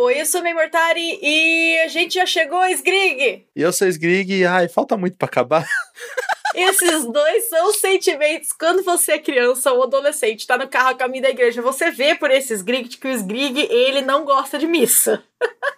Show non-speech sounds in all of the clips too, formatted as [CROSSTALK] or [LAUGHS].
Oi, eu sou May Mortari e a gente já chegou, Sgrig! E eu sou Sgrig ai, falta muito para acabar. [LAUGHS] Esses dois são sentimentos quando você é criança ou adolescente, tá no carro a caminho da igreja. Você vê por esses Sgrig que o Sgrig, ele não gosta de missa.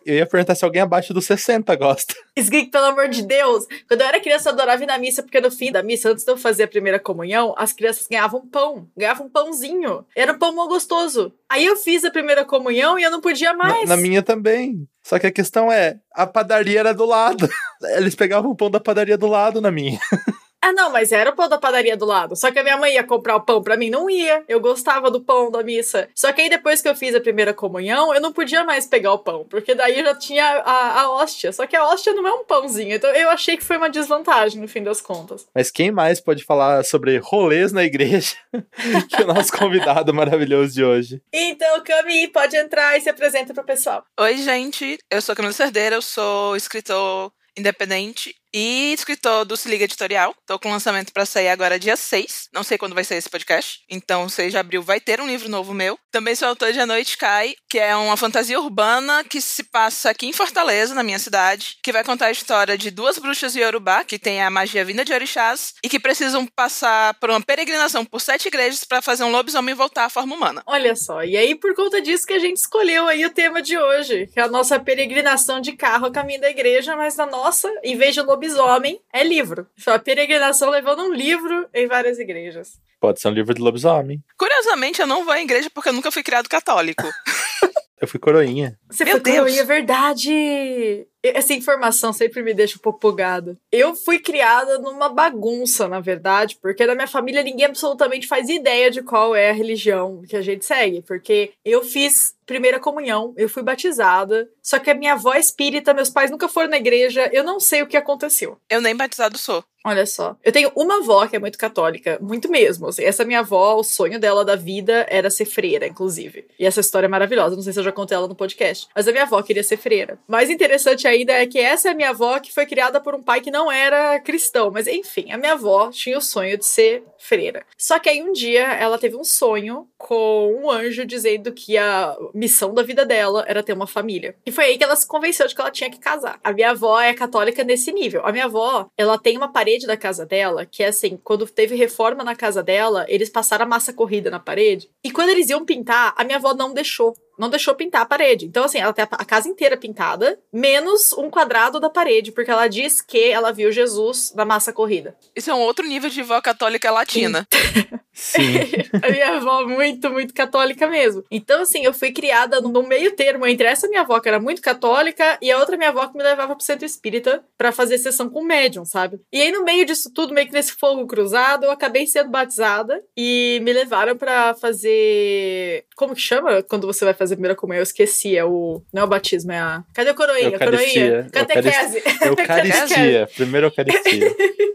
Eu ia perguntar se alguém abaixo dos 60 gosta. Sgrig, pelo amor de Deus. Quando eu era criança, eu adorava ir na missa, porque no fim da missa, antes de eu fazer a primeira comunhão, as crianças ganhavam pão. Ganhavam um pãozinho. Era um pão mal gostoso. Aí eu fiz a primeira comunhão e eu não podia mais. Na, na minha também. Só que a questão é, a padaria era do lado. [LAUGHS] Eles pegavam o pão da padaria do lado na minha. [LAUGHS] Ah, não, mas era o pão da padaria do lado. Só que a minha mãe ia comprar o pão pra mim, não ia. Eu gostava do pão da missa. Só que aí depois que eu fiz a primeira comunhão, eu não podia mais pegar o pão, porque daí eu já tinha a, a hóstia. Só que a hóstia não é um pãozinho. Então eu achei que foi uma desvantagem no fim das contas. Mas quem mais pode falar sobre rolês na igreja [LAUGHS] que o nosso convidado maravilhoso de hoje? Então, Cami, pode entrar e se apresenta pro pessoal. Oi, gente. Eu sou Camila Cerdeira, eu sou escritor independente e escritor do Se Liga Editorial. Tô com lançamento para sair agora dia 6. Não sei quando vai sair esse podcast. Então, 6 de abril vai ter um livro novo meu. Também sou autor de A Noite Cai, que é uma fantasia urbana que se passa aqui em Fortaleza, na minha cidade, que vai contar a história de duas bruxas de Yorubá, que têm a magia vinda de orixás, e que precisam passar por uma peregrinação por sete igrejas para fazer um lobisomem voltar à forma humana. Olha só, e aí por conta disso que a gente escolheu aí o tema de hoje, que é a nossa peregrinação de carro a caminho da igreja, mas na nossa, em vez de lobisomem, é livro. Foi a peregrinação levando um livro em várias igrejas. Pode ser um livro de lobisomem. Curiosamente, eu não vou à igreja porque eu nunca fui criado católico. [LAUGHS] eu fui coroinha. Você Meu foi Deus. coroinha, é verdade! Essa informação sempre me deixa um pouco bugada. Eu fui criada numa bagunça, na verdade, porque na minha família ninguém absolutamente faz ideia de qual é a religião que a gente segue. Porque eu fiz primeira comunhão, eu fui batizada, só que a minha avó é espírita, meus pais nunca foram na igreja, eu não sei o que aconteceu. Eu nem batizado sou. Olha só. Eu tenho uma avó que é muito católica, muito mesmo. assim. essa minha avó, o sonho dela da vida era ser freira, inclusive. E essa história é maravilhosa, não sei se eu já contei ela no podcast. Mas a minha avó queria ser freira. Mais interessante ainda é que essa é a minha avó que foi criada por um pai que não era cristão. Mas enfim, a minha avó tinha o sonho de ser freira. Só que aí um dia ela teve um sonho com um anjo dizendo que a missão da vida dela era ter uma família. E foi aí que ela se convenceu de que ela tinha que casar. A minha avó é católica nesse nível. A minha avó, ela tem uma parede da casa dela que é assim, quando teve reforma na casa dela, eles passaram a massa corrida na parede. E quando eles iam pintar, a minha avó não deixou não deixou pintar a parede. Então, assim, ela tem a casa inteira pintada, menos um quadrado da parede, porque ela diz que ela viu Jesus na massa corrida. Isso é um outro nível de vó católica latina. [LAUGHS] Sim. [LAUGHS] a minha avó muito, muito católica mesmo. Então, assim, eu fui criada no meio termo entre essa minha avó, que era muito católica, e a outra minha avó que me levava pro centro espírita para fazer sessão com médium, sabe? E aí, no meio disso tudo, meio que nesse fogo cruzado, eu acabei sendo batizada e me levaram para fazer. Como que chama quando você vai fazer a primeira comunhão? Eu esqueci, é o. Não é o batismo, é a. Cadê a coroinha? Eucaristia. Coroinha? [LAUGHS] Catequese. Eucaristia. Primeira Eucaristia. [LAUGHS]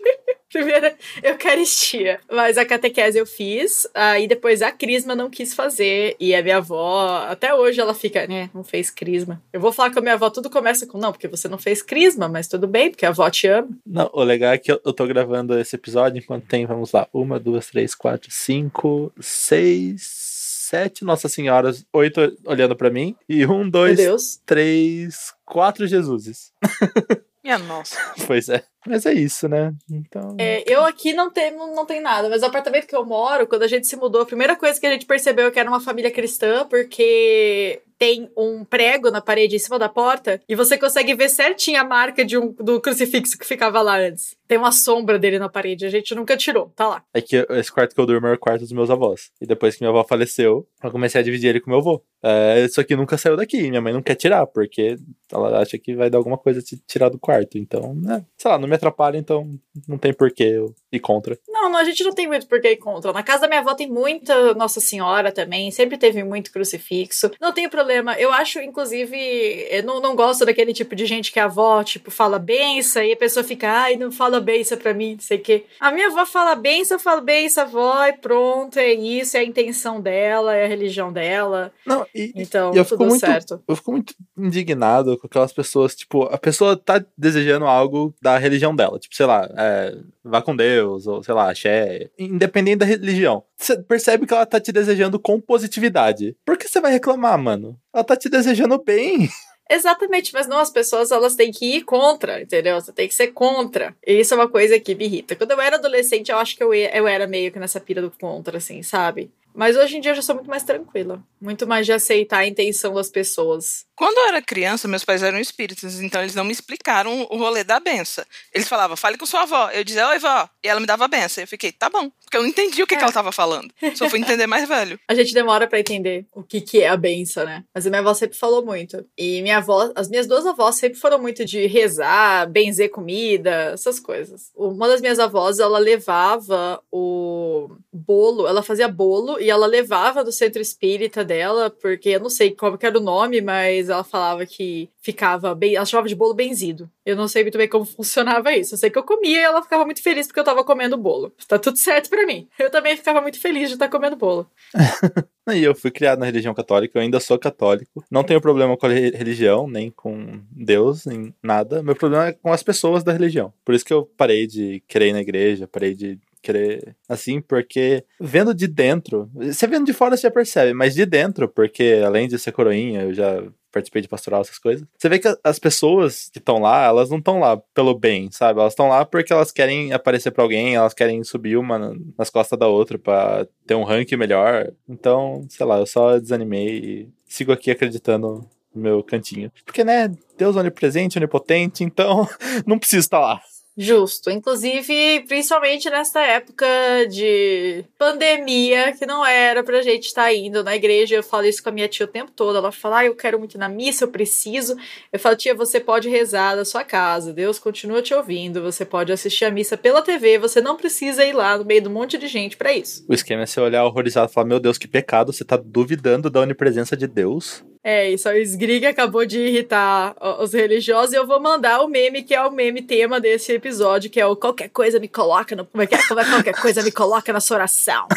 [LAUGHS] Primeira Eucaristia. Mas a catequese eu fiz, aí depois a crisma não quis fazer. E a minha avó, até hoje ela fica, né, não fez crisma. Eu vou falar com a minha avó, tudo começa com não, porque você não fez crisma, mas tudo bem, porque a avó te ama. Não, o legal é que eu, eu tô gravando esse episódio enquanto tem, vamos lá, uma, duas, três, quatro, cinco, seis, sete Nossa Senhoras, oito olhando pra mim. E um, dois, Deus. três, quatro Jesuses. [LAUGHS] Minha nossa. Pois é. Mas é isso, né? Então. É, eu aqui não tenho, não, não tem nada, mas o apartamento que eu moro, quando a gente se mudou, a primeira coisa que a gente percebeu é que era uma família cristã, porque tem um prego na parede em cima da porta e você consegue ver certinho a marca de um, do crucifixo que ficava lá antes. Tem uma sombra dele na parede, a gente nunca tirou, tá lá. É que esse quarto que eu durmo é o quarto dos meus avós. E depois que minha avó faleceu, eu comecei a dividir ele com meu avô. É, isso aqui nunca saiu daqui. Minha mãe não quer tirar, porque ela acha que vai dar alguma coisa te tirar do quarto. Então, né? Sei lá, não me atrapalha, então não tem porquê eu ir contra. Não, não, a gente não tem muito por que ir contra. Na casa da minha avó tem muita Nossa Senhora também, sempre teve muito crucifixo. Não tem problema. Eu acho, inclusive, eu não, não gosto daquele tipo de gente que a avó, tipo, fala benção e a pessoa fica, ai, não fala benção pra mim, não sei o quê. A minha avó fala benção, eu falo benção, avó, e pronto, é isso, é a intenção dela, é a religião dela. Não, e, Então, e eu fico tudo muito, certo. eu fico muito indignado com aquelas pessoas, tipo, a pessoa tá desejando algo da religião dela, tipo, sei lá, é, vá com Deus, Deus, ou sei lá, axé, independente da religião. Você percebe que ela tá te desejando com positividade. Por que você vai reclamar, mano? Ela tá te desejando bem. [LAUGHS] Exatamente, mas não, as pessoas elas têm que ir contra, entendeu? Você tem que ser contra. E isso é uma coisa que me irrita. Quando eu era adolescente, eu acho que eu, eu era meio que nessa pira do contra, assim, sabe? Mas hoje em dia eu já sou muito mais tranquila. Muito mais de aceitar a intenção das pessoas. Quando eu era criança, meus pais eram espíritas, então eles não me explicaram o rolê da benção. Eles falavam, fale com sua avó. Eu dizia, oi, vó. E ela me dava a benção. Eu fiquei, tá bom. Porque eu não entendi o que, é. que ela tava falando. Só fui entender mais velho. [LAUGHS] A gente demora para entender o que, que é a benção, né? Mas a minha avó sempre falou muito. E minha avó, as minhas duas avós sempre foram muito de rezar, benzer comida, essas coisas. Uma das minhas avós, ela levava o bolo, ela fazia bolo e ela levava do centro espírita dela, porque eu não sei qual que era o nome, mas ela falava que ficava bem. Ela chamava de bolo benzido. Eu não sei muito bem como [LAUGHS] funcionava isso. Eu sei que eu comia e ela ficava muito feliz porque eu tava comendo bolo. Tá tudo certo para mim. Eu também ficava muito feliz de estar comendo bolo. [LAUGHS] e eu fui criado na religião católica, eu ainda sou católico. Não tenho problema com a religião, nem com Deus, nem nada. Meu problema é com as pessoas da religião. Por isso que eu parei de ir na igreja, parei de querer assim, porque vendo de dentro, você vendo de fora você percebe, mas de dentro, porque além de ser coroinha, eu já participei de pastoral, essas coisas. Você vê que as pessoas que estão lá, elas não estão lá pelo bem, sabe? Elas estão lá porque elas querem aparecer para alguém, elas querem subir uma nas costas da outra para ter um ranking melhor. Então, sei lá, eu só desanimei e sigo aqui acreditando no meu cantinho. Porque, né, Deus é onipresente, onipotente, então [LAUGHS] não preciso estar lá. Justo. Inclusive, principalmente nesta época de pandemia, que não era pra gente estar tá indo na igreja. Eu falo isso com a minha tia o tempo todo. Ela fala, ah, eu quero muito ir na missa, eu preciso. Eu falo, tia, você pode rezar da sua casa. Deus continua te ouvindo. Você pode assistir a missa pela TV. Você não precisa ir lá no meio de um monte de gente para isso. O esquema é você olhar horrorizado e falar, meu Deus, que pecado. Você tá duvidando da onipresença de Deus? É, isso o Sgrig acabou de irritar os religiosos e eu vou mandar o meme que é o meme tema desse episódio, que é o qualquer coisa me coloca no. Como é que é? Como é qualquer coisa me coloca na sua oração. [LAUGHS]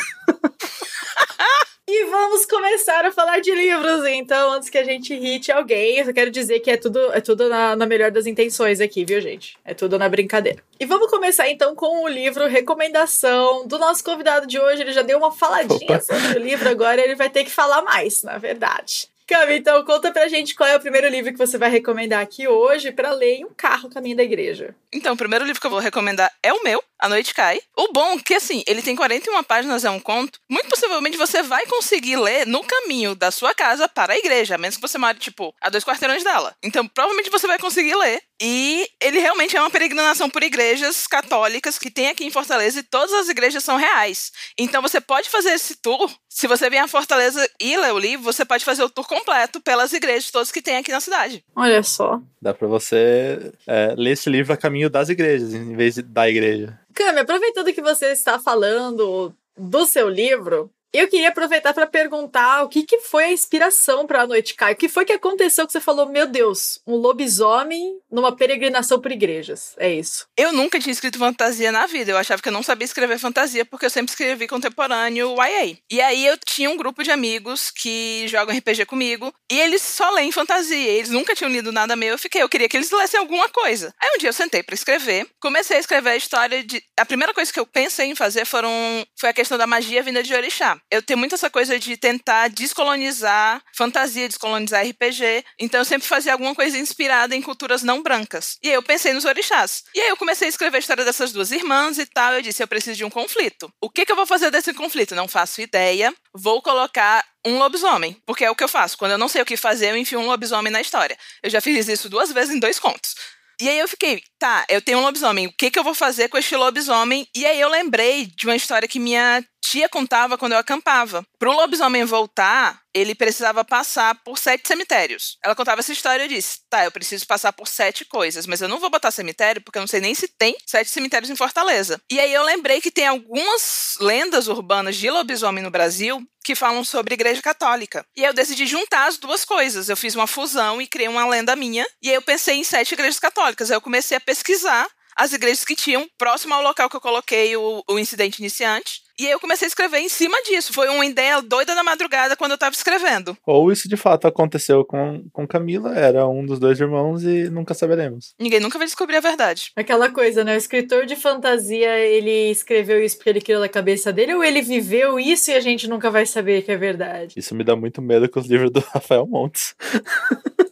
E vamos começar a falar de livros, então, antes que a gente irrite alguém. Eu só quero dizer que é tudo, é tudo na, na, melhor das intenções aqui, viu, gente? É tudo na brincadeira. E vamos começar, então, com o livro Recomendação do nosso convidado de hoje. Ele já deu uma faladinha Opa. sobre o livro, agora ele vai ter que falar mais, na verdade. Cami, então conta pra gente qual é o primeiro livro que você vai recomendar aqui hoje para ler em um carro caminho da igreja. Então, o primeiro livro que eu vou recomendar é o meu, A Noite Cai. O bom é que, assim, ele tem 41 páginas, é um conto. Muito possivelmente você vai conseguir ler no caminho da sua casa para a igreja, a menos que você more, tipo, a dois quarteirões dela. Então, provavelmente você vai conseguir ler. E ele realmente é uma peregrinação por igrejas católicas que tem aqui em Fortaleza e todas as igrejas são reais. Então você pode fazer esse tour. Se você vier a Fortaleza e ler o livro, você pode fazer o tour completo pelas igrejas todas que tem aqui na cidade. Olha só. Dá para você é, ler esse livro a caminho das igrejas, em vez de da igreja. Cami, aproveitando que você está falando do seu livro, eu queria aproveitar para perguntar o que, que foi a inspiração para a Noite Cai. O que foi que aconteceu que você falou, meu Deus, um lobisomem numa peregrinação por igrejas? É isso. Eu nunca tinha escrito fantasia na vida. Eu achava que eu não sabia escrever fantasia porque eu sempre escrevi contemporâneo YA. E aí eu tinha um grupo de amigos que jogam RPG comigo e eles só leem fantasia. Eles nunca tinham lido nada meu. Eu fiquei, eu queria que eles lessem alguma coisa. Aí um dia eu sentei para escrever, comecei a escrever a história de. A primeira coisa que eu pensei em fazer foram foi a questão da magia vinda de Orixá eu tenho muito essa coisa de tentar descolonizar fantasia, descolonizar RPG. Então eu sempre fazia alguma coisa inspirada em culturas não brancas. E aí eu pensei nos orixás. E aí eu comecei a escrever a história dessas duas irmãs e tal. Eu disse, eu preciso de um conflito. O que, que eu vou fazer desse conflito? Não faço ideia. Vou colocar um lobisomem, porque é o que eu faço. Quando eu não sei o que fazer, eu enfio um lobisomem na história. Eu já fiz isso duas vezes em dois contos. E aí eu fiquei, tá, eu tenho um lobisomem, o que, que eu vou fazer com este lobisomem? E aí eu lembrei de uma história que minha tia contava quando eu acampava. Para o lobisomem voltar, ele precisava passar por sete cemitérios. Ela contava essa história e disse: tá, eu preciso passar por sete coisas, mas eu não vou botar cemitério porque eu não sei nem se tem sete cemitérios em Fortaleza. E aí eu lembrei que tem algumas lendas urbanas de lobisomem no Brasil que falam sobre igreja católica. E aí eu decidi juntar as duas coisas. Eu fiz uma fusão e criei uma lenda minha. E aí eu pensei em sete igrejas católicas. Aí eu comecei a pesquisar as igrejas que tinham próximo ao local que eu coloquei o, o incidente iniciante. E aí eu comecei a escrever em cima disso. Foi uma ideia doida da madrugada quando eu tava escrevendo. Ou isso de fato aconteceu com, com Camila, era um dos dois irmãos e nunca saberemos. Ninguém nunca vai descobrir a verdade. Aquela coisa, né? O escritor de fantasia, ele escreveu isso porque ele criou na cabeça dele, ou ele viveu isso e a gente nunca vai saber que é verdade? Isso me dá muito medo com os livros do [LAUGHS] Rafael Montes.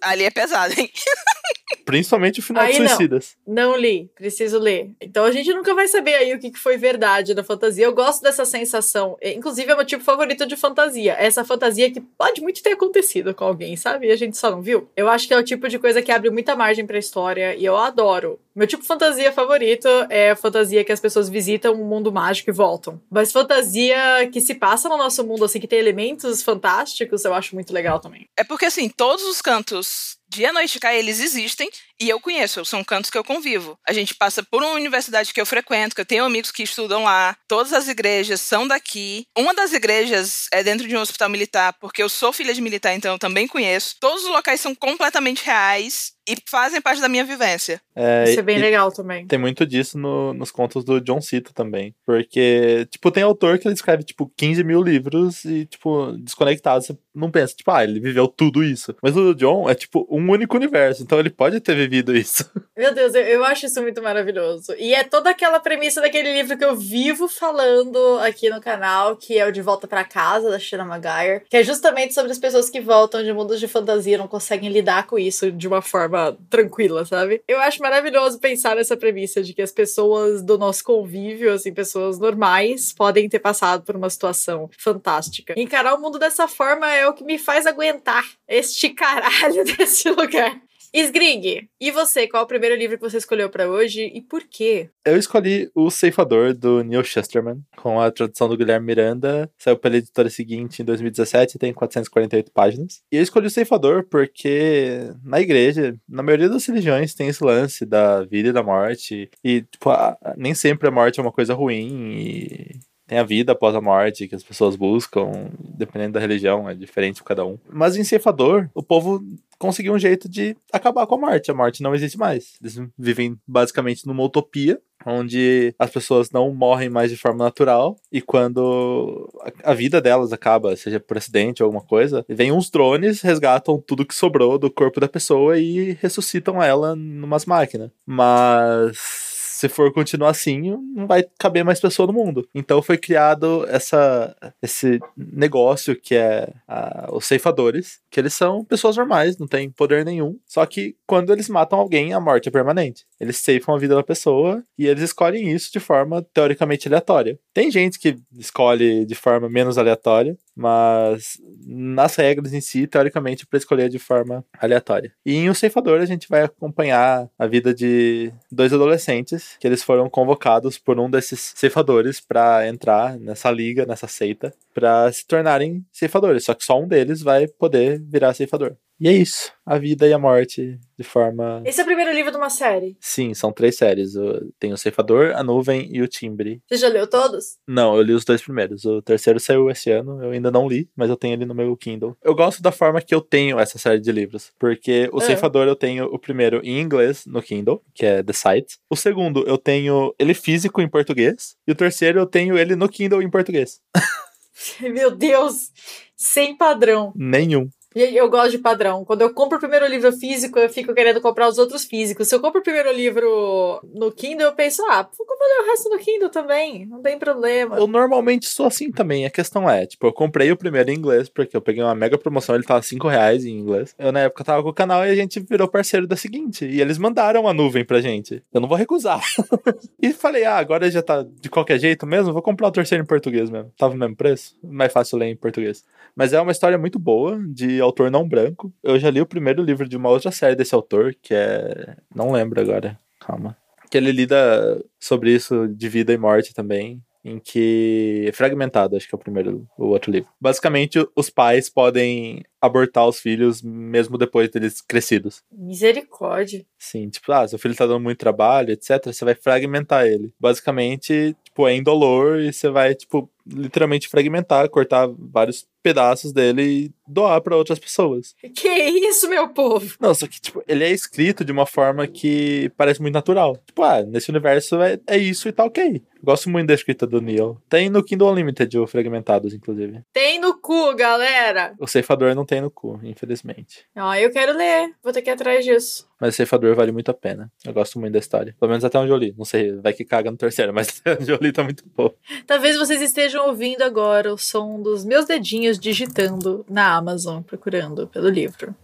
Ali é pesado, hein? [LAUGHS] Principalmente o final Aí de não. Suicidas. Não li, preciso ler. Então a gente nunca vai saber aí o que foi verdade da fantasia. Eu gosto dessa sensação. É, Inclusive, é meu tipo favorito de fantasia. Essa fantasia que pode muito ter acontecido com alguém, sabe? E a gente só não viu. Eu acho que é o tipo de coisa que abre muita margem pra história e eu adoro. Meu tipo de fantasia favorito é a fantasia que as pessoas visitam um mundo mágico e voltam. Mas fantasia que se passa no nosso mundo, assim, que tem elementos fantásticos, eu acho muito legal também. É porque, assim, todos os cantos de A Noite eles existem e eu conheço, são cantos que eu convivo. A gente passa por uma universidade que eu frequento, que eu tenho amigos que estudam lá, todas as igrejas são daqui. Uma das igrejas é dentro de um hospital militar, porque eu sou filha de militar, então eu também conheço. Todos os locais são completamente reais e fazem parte da minha vivência. É, Isso é bem legal também. Tem muito disso no- nos contos do John Cito também. Porque, tipo, tem autor que ele escreve, tipo, 15 mil livros e, tipo, desconectado. Você não pensa, tipo, ah, ele viveu tudo isso. Mas o John é, tipo, um único universo. Então ele pode ter vivido isso. Meu Deus, eu, eu acho isso muito maravilhoso. E é toda aquela premissa daquele livro que eu vivo falando aqui no canal, que é o De Volta pra Casa, da Shana Maguire, que é justamente sobre as pessoas que voltam de mundos de fantasia não conseguem lidar com isso de uma forma tranquila, sabe? Eu acho maravilhoso pensar nessa premissa de que as pessoas do nosso convívio, assim, pessoas normais, podem ter passado por uma situação fantástica. Encarar o mundo dessa forma é o que me faz aguentar este caralho [LAUGHS] desse lugar. Sgrig, e você, qual o primeiro livro que você escolheu pra hoje e por quê? Eu escolhi O Ceifador, do Neil Chesterman, com a tradução do Guilherme Miranda. Saiu pela editora seguinte em 2017, tem 448 páginas. E eu escolhi O Ceifador porque na igreja, na maioria das religiões, tem esse lance da vida e da morte. E, tipo, a- nem sempre a morte é uma coisa ruim e tem a vida após a morte que as pessoas buscam, dependendo da religião, é diferente para cada um. Mas em Ceifador, o povo conseguiu um jeito de acabar com a morte. A morte não existe mais. Eles vivem basicamente numa utopia, onde as pessoas não morrem mais de forma natural, e quando a a vida delas acaba, seja por acidente ou alguma coisa, vem uns drones, resgatam tudo que sobrou do corpo da pessoa e ressuscitam ela numas máquinas. Mas se for continuar assim, não vai caber mais pessoa no mundo. Então foi criado essa, esse negócio que é ah, os ceifadores, que eles são pessoas normais, não têm poder nenhum. Só que quando eles matam alguém, a morte é permanente. Eles ceifam a vida da pessoa e eles escolhem isso de forma teoricamente aleatória. Tem gente que escolhe de forma menos aleatória, mas nas regras em si, teoricamente, é para escolher de forma aleatória. E em O Ceifador, a gente vai acompanhar a vida de dois adolescentes que eles foram convocados por um desses ceifadores para entrar nessa liga, nessa seita, para se tornarem ceifadores. Só que só um deles vai poder virar ceifador. E é isso. A vida e a morte de forma. Esse é o primeiro livro de uma série. Sim, são três séries. Tem o Ceifador, a Nuvem e o Timbre. Você já leu todos? Não, eu li os dois primeiros. O terceiro saiu esse ano, eu ainda não li, mas eu tenho ele no meu Kindle. Eu gosto da forma que eu tenho essa série de livros, porque o É. Ceifador eu tenho o primeiro em inglês no Kindle, que é The Sight. O segundo eu tenho ele físico em português, e o terceiro eu tenho ele no Kindle em português. [LAUGHS] Meu Deus, sem padrão. Nenhum. Eu gosto de padrão. Quando eu compro o primeiro livro físico, eu fico querendo comprar os outros físicos. Se eu compro o primeiro livro no Kindle, eu penso, ah, vou ler o resto no Kindle também. Não tem problema. Eu normalmente sou assim também. A questão é, tipo, eu comprei o primeiro em inglês, porque eu peguei uma mega promoção, ele tava 5 reais em inglês. Eu, na época, tava com o canal e a gente virou parceiro da seguinte. E eles mandaram a nuvem pra gente. Eu não vou recusar. [LAUGHS] e falei, ah, agora já tá de qualquer jeito mesmo, vou comprar o terceiro em português mesmo. Tava no mesmo preço. Mais fácil ler em português. Mas é uma história muito boa, de autor não branco. Eu já li o primeiro livro de uma outra série desse autor, que é. Não lembro agora. Calma. Que ele lida sobre isso de vida e morte também. Em que. Fragmentado, acho que é o primeiro, o outro livro. Basicamente, os pais podem abortar os filhos mesmo depois deles crescidos. Misericórdia. Sim, tipo, ah, seu filho tá dando muito trabalho, etc. Você vai fragmentar ele. Basicamente, tipo, é indolor e você vai, tipo, literalmente fragmentar, cortar vários pedaços dele e doar para outras pessoas. Que isso, meu povo? Não, só que, tipo, ele é escrito de uma forma que parece muito natural. Tipo, ah, nesse universo é, é isso e tá ok. Gosto muito da escrita do Neil. Tem no Kindle Unlimited o Fragmentados, inclusive. Tem no cu, galera. O Ceifador não tem no cu, infelizmente. Ah, eu quero ler. Vou ter que ir atrás disso. Mas o Ceifador vale muito a pena. Eu gosto muito da história. Pelo menos até onde eu li. Não sei, vai que caga no terceiro, mas [LAUGHS] até onde eu li tá muito bom. Talvez vocês estejam ouvindo agora o som dos meus dedinhos digitando na Amazon, procurando pelo livro.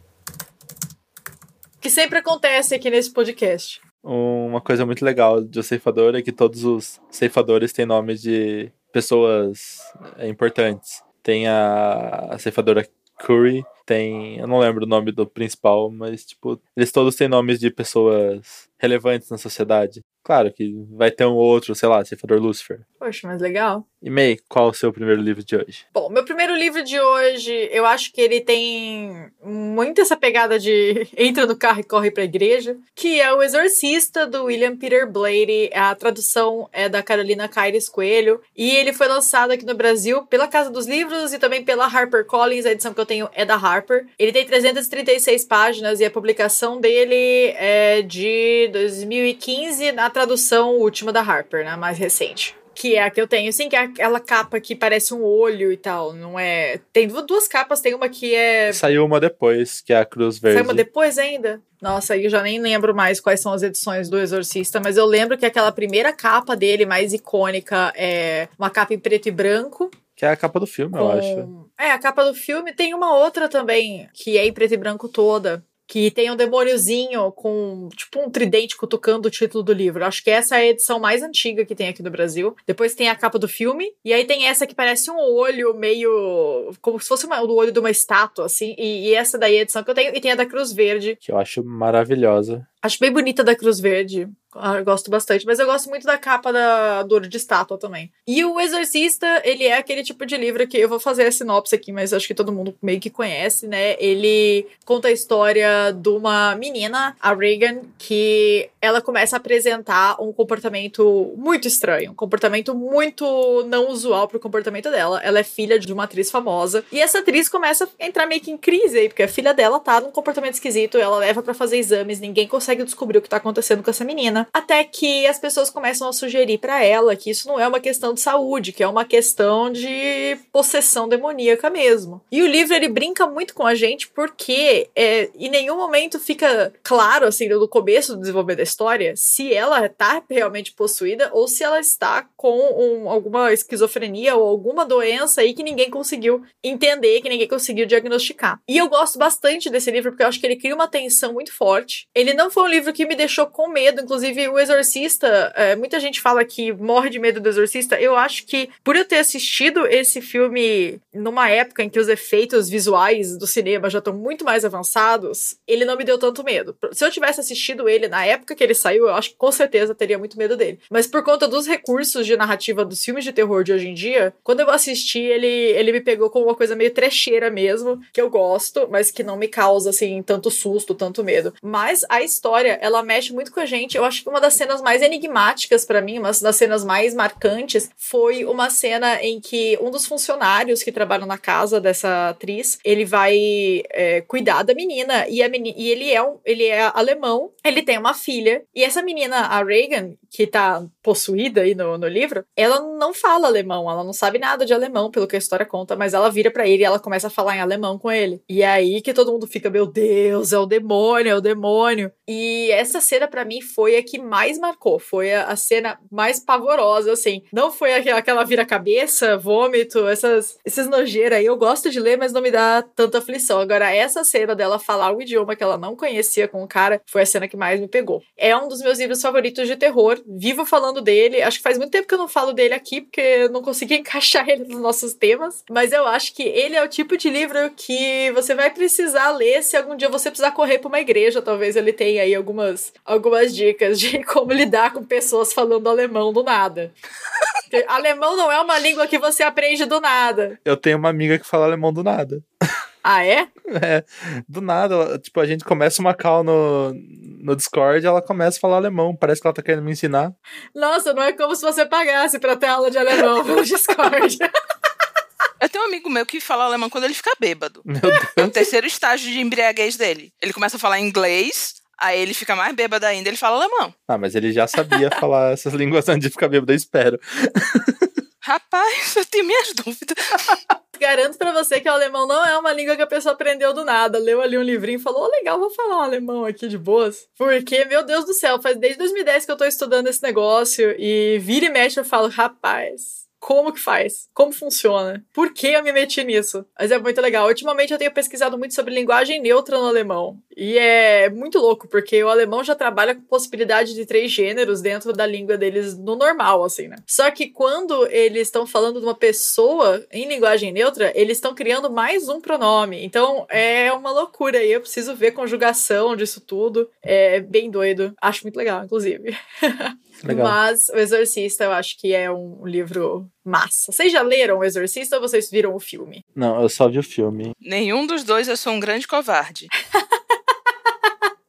Que sempre acontece aqui nesse podcast. Uma coisa muito legal de O Ceifador é que todos os ceifadores têm nomes de pessoas é, importantes. Tem a, a ceifadora Curry, tem. Eu não lembro o nome do principal, mas, tipo, eles todos têm nomes de pessoas relevantes na sociedade. Claro que vai ter um outro, sei lá, ceifador Lucifer. Poxa, mas legal. E May, qual o seu primeiro livro de hoje? Bom, meu primeiro livro de hoje, eu acho que ele tem muito essa pegada de [LAUGHS] entra no carro e corre pra igreja, que é O Exorcista, do William Peter Blatty. A tradução é da Carolina Caires Coelho. E ele foi lançado aqui no Brasil pela Casa dos Livros e também pela HarperCollins. A edição que eu tenho é da Harper. Ele tem 336 páginas e a publicação dele é de 2015 na tradução última da Harper, né? Mais recente. Que é a que eu tenho, sim, que é aquela capa que parece um olho e tal, não é? Tem duas capas, tem uma que é. Saiu uma depois, que é a Cruz Verde. Saiu uma depois ainda? Nossa, eu já nem lembro mais quais são as edições do Exorcista, mas eu lembro que aquela primeira capa dele, mais icônica, é uma capa em preto e branco. Que é a capa do filme, eu acho. É, a capa do filme. Tem uma outra também, que é em preto e branco toda que tem um demôniozinho com, tipo, um tridente cutucando o título do livro. Acho que essa é a edição mais antiga que tem aqui no Brasil. Depois tem a capa do filme, e aí tem essa que parece um olho meio. como se fosse uma, o olho de uma estátua, assim. E, e, essa daí é a edição que eu tenho, e tem a da Cruz Verde. Que eu acho maravilhosa. Acho bem bonita da Cruz Verde. Ah, gosto bastante, mas eu gosto muito da capa da, do olho de estátua também. E o Exorcista, ele é aquele tipo de livro que eu vou fazer a sinopse aqui, mas acho que todo mundo meio que conhece, né? Ele conta a história de uma menina, a Reagan, que ela começa a apresentar um comportamento muito estranho, um comportamento muito não usual pro comportamento dela. Ela é filha de uma atriz famosa, e essa atriz começa a entrar meio que em crise aí, porque a filha dela tá num comportamento esquisito, ela leva para fazer exames, ninguém consegue descobrir o que tá acontecendo com essa menina até que as pessoas começam a sugerir para ela que isso não é uma questão de saúde, que é uma questão de possessão demoníaca mesmo. E o livro ele brinca muito com a gente porque é, em nenhum momento fica claro assim no começo do desenvolvimento da história se ela tá realmente possuída ou se ela está com um, alguma esquizofrenia ou alguma doença aí que ninguém conseguiu entender, que ninguém conseguiu diagnosticar. E eu gosto bastante desse livro porque eu acho que ele cria uma tensão muito forte. Ele não foi um livro que me deixou com medo, inclusive o Exorcista, é, muita gente fala que morre de medo do Exorcista. Eu acho que, por eu ter assistido esse filme numa época em que os efeitos visuais do cinema já estão muito mais avançados, ele não me deu tanto medo. Se eu tivesse assistido ele na época que ele saiu, eu acho que com certeza teria muito medo dele. Mas por conta dos recursos de narrativa dos filmes de terror de hoje em dia, quando eu assisti, ele, ele me pegou como uma coisa meio trecheira mesmo, que eu gosto, mas que não me causa, assim, tanto susto, tanto medo. Mas a história, ela mexe muito com a gente. Eu acho que uma das cenas mais enigmáticas para mim, uma das cenas mais marcantes, foi uma cena em que um dos funcionários que trabalham na casa dessa atriz, ele vai é, cuidar da menina e, a menina, e ele é um, ele é alemão, ele tem uma filha e essa menina, a Reagan, que tá possuída aí no, no livro, ela não fala alemão, ela não sabe nada de alemão, pelo que a história conta, mas ela vira para ele e ela começa a falar em alemão com ele. E é aí que todo mundo fica, meu Deus, é o demônio, é o demônio. E essa cena para mim foi a que mais marcou, foi a, a cena mais pavorosa, assim. Não foi aquela, aquela vira-cabeça, vômito, essas, esses nojeiras aí. Eu gosto de ler, mas não me dá tanta aflição. Agora, essa cena dela falar o idioma que ela não conhecia com o cara foi a cena que mais me pegou. É um dos meus livros favoritos de terror. Vivo falando dele. Acho que faz muito tempo que eu não falo dele aqui, porque eu não consegui [LAUGHS] encaixar ele nos nossos temas. Mas eu acho que ele é o tipo de livro que você vai precisar ler se algum dia você precisar correr para uma igreja. Talvez ele tenha aí algumas, algumas dicas de [LAUGHS] como lidar com pessoas falando alemão do nada. [LAUGHS] alemão não é uma língua que você aprende do nada. Eu tenho uma amiga que fala alemão do nada. Ah, é? É, do nada, ela- tipo, a gente começa uma call no, no Discord e ela começa a falar alemão. Parece que ela tá querendo me ensinar. Nossa, não é como se você pagasse pra ter aula de alemão pelo [LAUGHS] Discord. Eu tenho um amigo meu que fala alemão quando ele fica bêbado. Meu É o Deus. terceiro estágio de embriaguez dele. Ele começa a falar inglês, aí ele fica mais bêbado ainda, ele fala alemão. Ah, mas ele já sabia [LAUGHS] falar essas línguas antes de ficar bêbado, eu espero. Rapaz, eu tenho minhas [LAUGHS] dúvidas. Garanto pra você que o alemão não é uma língua que a pessoa aprendeu do nada. Leu ali um livrinho e falou: "Ô, legal, vou falar um alemão aqui de boas. Porque, meu Deus do céu, faz desde 2010 que eu tô estudando esse negócio e vira e mexe eu falo: rapaz. Como que faz? Como funciona? Por que eu me meti nisso? Mas é muito legal. Ultimamente eu tenho pesquisado muito sobre linguagem neutra no alemão. E é muito louco, porque o alemão já trabalha com possibilidade de três gêneros dentro da língua deles no normal, assim, né? Só que quando eles estão falando de uma pessoa em linguagem neutra, eles estão criando mais um pronome. Então é uma loucura. E eu preciso ver conjugação disso tudo. É bem doido. Acho muito legal, inclusive. [LAUGHS] Legal. Mas O Exorcista eu acho que é um livro massa. Vocês já leram O Exorcista ou vocês viram o filme? Não, eu só vi o filme. Nenhum dos dois eu sou um grande covarde. [LAUGHS]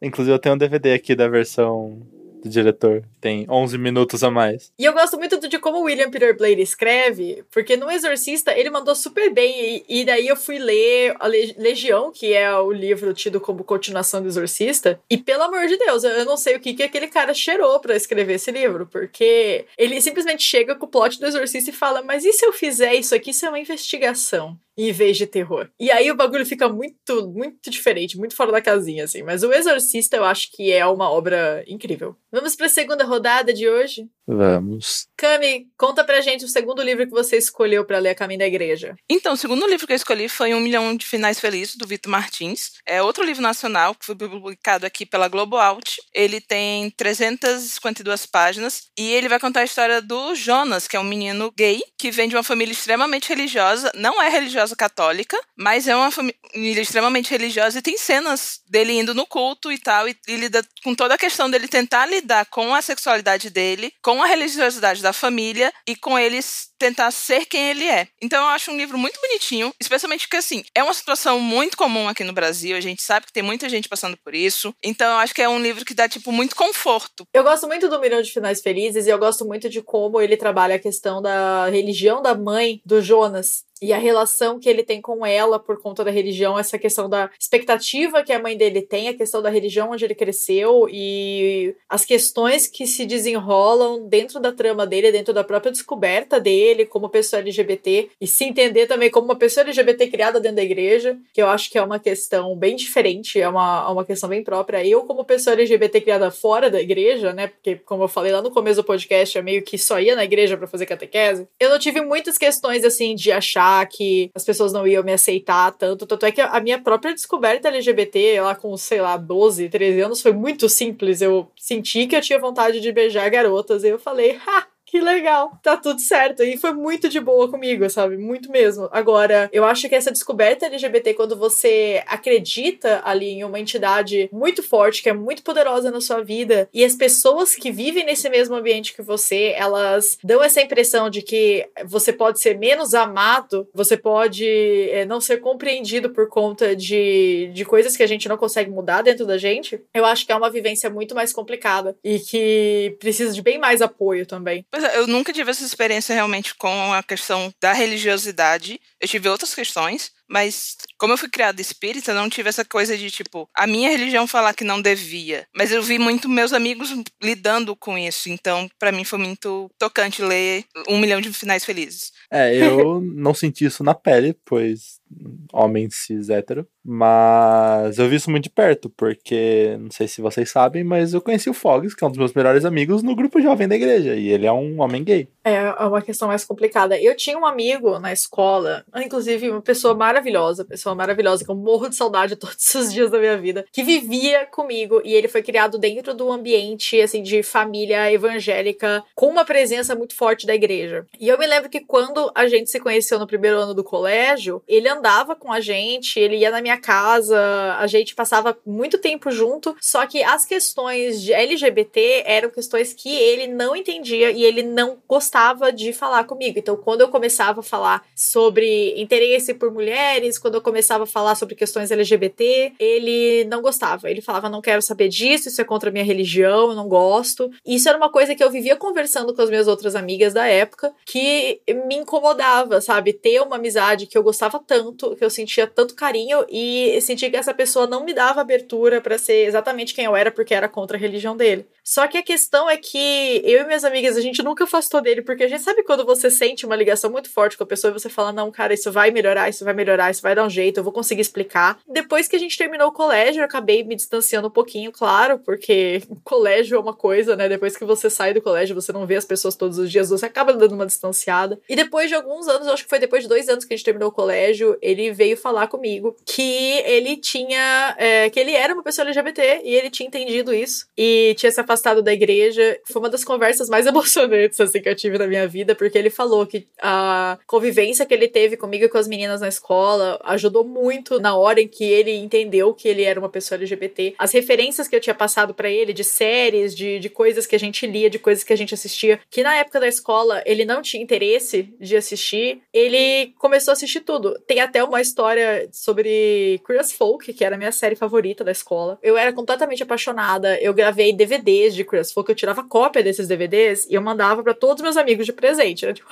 Inclusive, eu tenho um DVD aqui da versão do diretor. Tem 11 minutos a mais. E eu gosto muito de como o William Peter Blade escreve, porque no Exorcista ele mandou super bem. E, e daí eu fui ler a Le- Legião, que é o livro tido como continuação do Exorcista. E pelo amor de Deus, eu, eu não sei o que, que aquele cara cheirou pra escrever esse livro, porque ele simplesmente chega com o plot do Exorcista e fala: Mas e se eu fizer isso aqui? Isso é uma investigação. Em vez de terror. E aí o bagulho fica muito, muito diferente, muito fora da casinha, assim. Mas o Exorcista eu acho que é uma obra incrível. Vamos pra segunda rodada de hoje? Vamos. Cami, conta pra gente o segundo livro que você escolheu pra ler A Caminho da Igreja. Então, o segundo livro que eu escolhi foi Um Milhão de Finais Felizes, do Vitor Martins. É outro livro nacional que foi publicado aqui pela Globo Out. Ele tem 352 páginas e ele vai contar a história do Jonas, que é um menino gay que vem de uma família extremamente religiosa. Não é religiosa católica, mas é uma família extremamente religiosa e tem cenas dele indo no culto e tal. E, e lida com toda a questão dele tentar lidar com a sexualidade dele, com a religiosidade da família e com eles tentar ser quem ele é. Então eu acho um livro muito bonitinho, especialmente porque assim, é uma situação muito comum aqui no Brasil, a gente sabe que tem muita gente passando por isso. Então eu acho que é um livro que dá tipo muito conforto. Eu gosto muito do Milhão de Finais Felizes e eu gosto muito de como ele trabalha a questão da religião da mãe do Jonas. E a relação que ele tem com ela por conta da religião, essa questão da expectativa que a mãe dele tem, a questão da religião onde ele cresceu e as questões que se desenrolam dentro da trama dele, dentro da própria descoberta dele como pessoa LGBT e se entender também como uma pessoa LGBT criada dentro da igreja, que eu acho que é uma questão bem diferente, é uma, uma questão bem própria. Eu, como pessoa LGBT criada fora da igreja, né, porque como eu falei lá no começo do podcast, eu meio que só ia na igreja para fazer catequese, eu não tive muitas questões assim de achar que as pessoas não iam me aceitar tanto. Tanto é que a minha própria descoberta LGBT, lá com, sei lá, 12, 13 anos, foi muito simples. Eu senti que eu tinha vontade de beijar garotas e eu falei, ha! Que legal, tá tudo certo. E foi muito de boa comigo, sabe? Muito mesmo. Agora, eu acho que essa descoberta LGBT, quando você acredita ali em uma entidade muito forte, que é muito poderosa na sua vida, e as pessoas que vivem nesse mesmo ambiente que você, elas dão essa impressão de que você pode ser menos amado, você pode é, não ser compreendido por conta de, de coisas que a gente não consegue mudar dentro da gente, eu acho que é uma vivência muito mais complicada e que precisa de bem mais apoio também. Pois [LAUGHS] eu nunca tive essa experiência realmente com a questão da religiosidade. Eu tive outras questões, mas como eu fui criada espírita, eu não tive essa coisa de tipo, a minha religião falar que não devia. Mas eu vi muito meus amigos lidando com isso, então para mim foi muito tocante ler Um Milhão de Finais Felizes. É, eu [LAUGHS] não senti isso na pele, pois homem cis hétero, mas eu vi isso muito de perto, porque não sei se vocês sabem, mas eu conheci o Fogs, que é um dos meus melhores amigos, no grupo jovem da igreja, e ele é um homem gay. É é uma questão mais complicada. Eu tinha um amigo na escola, inclusive uma pessoa maravilhosa, pessoa maravilhosa, que eu morro de saudade todos os dias da minha vida, que vivia comigo e ele foi criado dentro do ambiente, assim, de família evangélica, com uma presença muito forte da igreja. E eu me lembro que quando a gente se conheceu no primeiro ano do colégio, ele andava com a gente, ele ia na minha casa, a gente passava muito tempo junto, só que as questões de LGBT eram questões que ele não entendia e ele não gostava gostava de falar comigo. Então, quando eu começava a falar sobre interesse por mulheres, quando eu começava a falar sobre questões LGBT, ele não gostava. Ele falava: não quero saber disso, isso é contra a minha religião, eu não gosto. Isso era uma coisa que eu vivia conversando com as minhas outras amigas da época, que me incomodava, sabe? Ter uma amizade que eu gostava tanto, que eu sentia tanto carinho e sentia que essa pessoa não me dava abertura para ser exatamente quem eu era, porque era contra a religião dele. Só que a questão é que eu e minhas amigas, a gente nunca afastou dele, porque a gente sabe quando você sente uma ligação muito forte com a pessoa e você fala: não, cara, isso vai melhorar, isso vai melhorar, isso vai dar um jeito, eu vou conseguir explicar. Depois que a gente terminou o colégio, eu acabei me distanciando um pouquinho, claro, porque [LAUGHS] colégio é uma coisa, né? Depois que você sai do colégio, você não vê as pessoas todos os dias, você acaba dando uma distanciada. E depois de alguns anos, acho que foi depois de dois anos que a gente terminou o colégio, ele veio falar comigo que ele tinha. É, que ele era uma pessoa LGBT e ele tinha entendido isso e tinha se afastado da igreja. Foi uma das conversas mais [LAUGHS] emocionantes assim, que eu tive na minha vida, porque ele falou que a convivência que ele teve comigo e com as meninas na escola ajudou muito na hora em que ele entendeu que ele era uma pessoa LGBT. As referências que eu tinha passado para ele de séries, de, de coisas que a gente lia, de coisas que a gente assistia, que na época da escola ele não tinha interesse de assistir, ele começou a assistir tudo. Tem até uma história sobre Queer Folk, que era a minha série favorita da escola. Eu era completamente apaixonada. Eu gravei DVDs de Queer Folk, eu tirava cópia desses DVDs e eu mandava para todos meus amigos de presente. [LAUGHS]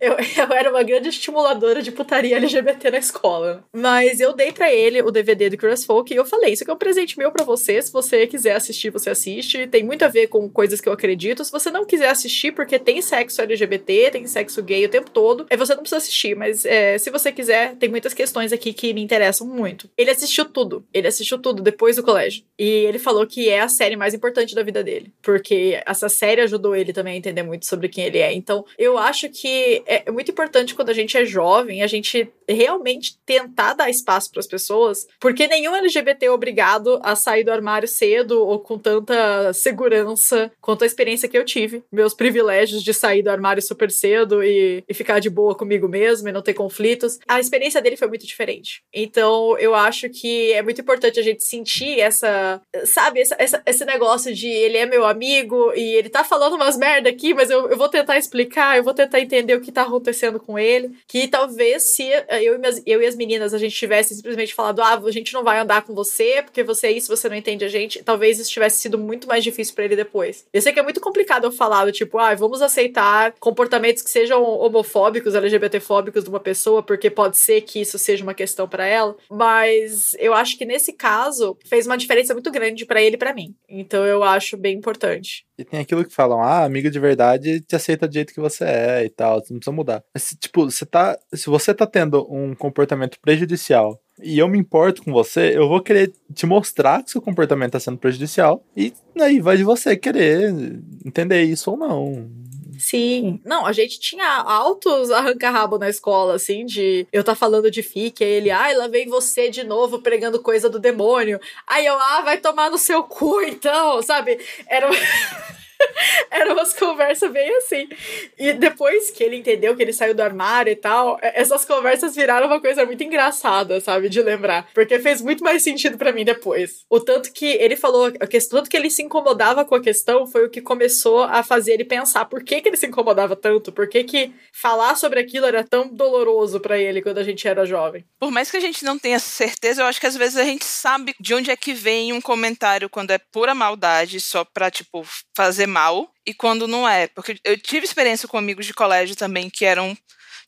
Eu, eu era uma grande estimuladora de putaria LGBT na escola. Mas eu dei para ele o DVD do Queer Folk e eu falei: Isso aqui é um presente meu para você. Se você quiser assistir, você assiste. Tem muito a ver com coisas que eu acredito. Se você não quiser assistir, porque tem sexo LGBT, tem sexo gay o tempo todo, aí você não precisa assistir. Mas é, se você quiser, tem muitas questões aqui que me interessam muito. Ele assistiu tudo. Ele assistiu tudo depois do colégio. E ele falou que é a série mais importante da vida dele. Porque essa série ajudou ele também a entender muito sobre quem ele é. Então, eu acho que é muito importante quando a gente é jovem, a gente realmente tentar dar espaço para as pessoas, porque nenhum LGBT é obrigado a sair do armário cedo ou com tanta segurança quanto a experiência que eu tive. Meus privilégios de sair do armário super cedo e, e ficar de boa comigo mesmo e não ter conflitos. A experiência dele foi muito diferente. Então, eu acho que é muito importante a gente sentir essa, sabe, essa, essa, esse negócio de ele é meu amigo e ele tá falando umas merda aqui, mas eu, eu vou tentar explicar, eu vou tentar entender o que tá acontecendo com ele. Que talvez se eu e, minhas, eu e as meninas a gente tivesse simplesmente falado, ah, a gente não vai andar com você, porque você é isso, você não entende a gente, talvez isso tivesse sido muito mais difícil para ele depois. Eu sei que é muito complicado eu falar tipo, ah, vamos aceitar comportamentos que sejam homofóbicos, LGBTfóbicos de uma pessoa, porque pode ser que isso seja uma questão para ela, mas eu acho que nesse caso fez uma diferença muito grande para ele e para mim. Então eu acho bem importante. E tem aquilo que falam, ah, amigo de verdade te aceita do jeito que você é e tal, você não precisa mudar. Mas, tipo, você tá. Se você tá tendo um comportamento prejudicial e eu me importo com você, eu vou querer te mostrar que seu comportamento tá sendo prejudicial. E aí vai de você querer entender isso ou não. Sim. Não, a gente tinha altos arranca-rabo na escola, assim, de eu tá falando de fique, aí ele, ai, lá vem você de novo pregando coisa do demônio. Aí eu, ah, vai tomar no seu cu, então, sabe? Era. [LAUGHS] [LAUGHS] Eram umas conversas bem assim. E depois que ele entendeu que ele saiu do armário e tal, essas conversas viraram uma coisa muito engraçada, sabe? De lembrar. Porque fez muito mais sentido para mim depois. O tanto que ele falou, questão, tanto que ele se incomodava com a questão foi o que começou a fazer ele pensar por que, que ele se incomodava tanto, por que, que falar sobre aquilo era tão doloroso para ele quando a gente era jovem. Por mais que a gente não tenha certeza, eu acho que às vezes a gente sabe de onde é que vem um comentário quando é pura maldade, só pra, tipo, fazer mal e quando não é. Porque eu tive experiência com amigos de colégio também que eram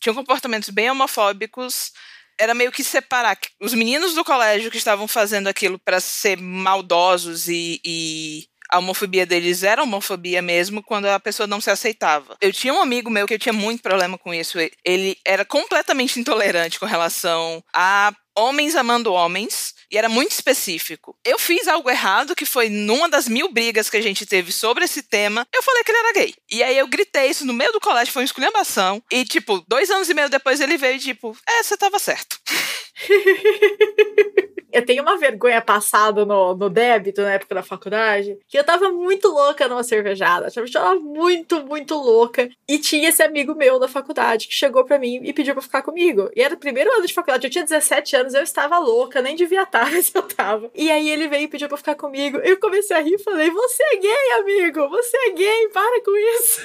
tinham comportamentos bem homofóbicos. Era meio que separar os meninos do colégio que estavam fazendo aquilo para ser maldosos e, e a homofobia deles era homofobia mesmo quando a pessoa não se aceitava. Eu tinha um amigo meu que eu tinha muito problema com isso. Ele era completamente intolerante com relação a homens amando homens e era muito específico. Eu fiz algo errado, que foi numa das mil brigas que a gente teve sobre esse tema, eu falei que ele era gay. E aí eu gritei isso no meio do colégio, foi uma esculhambação. E, tipo, dois anos e meio depois ele veio, tipo, é, você tava certo. [LAUGHS] eu tenho uma vergonha passada no, no débito na época da faculdade, que eu tava muito louca numa cervejada. Eu tava muito, muito louca. E tinha esse amigo meu da faculdade que chegou para mim e pediu pra ficar comigo. E era o primeiro ano de faculdade, eu tinha 17 anos, eu estava louca, nem devia estar, [LAUGHS] mas eu tava. E aí ele veio e pediu pra ficar comigo. Eu comecei a rir e falei: Você é gay, amigo! Você é gay, para com isso!